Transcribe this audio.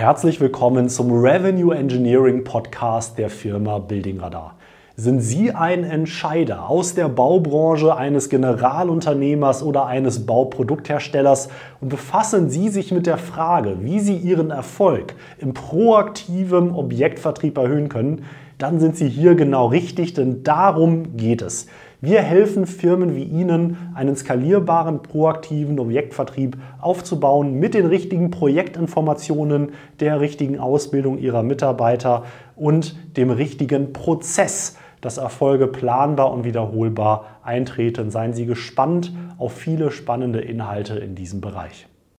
Herzlich willkommen zum Revenue Engineering Podcast der Firma Building Radar. Sind Sie ein Entscheider aus der Baubranche eines Generalunternehmers oder eines Bauproduktherstellers und befassen Sie sich mit der Frage, wie Sie Ihren Erfolg im proaktiven Objektvertrieb erhöhen können, dann sind Sie hier genau richtig, denn darum geht es. Wir helfen Firmen wie Ihnen, einen skalierbaren, proaktiven Objektvertrieb aufzubauen mit den richtigen Projektinformationen, der richtigen Ausbildung Ihrer Mitarbeiter und dem richtigen Prozess dass Erfolge planbar und wiederholbar eintreten. Seien Sie gespannt auf viele spannende Inhalte in diesem Bereich.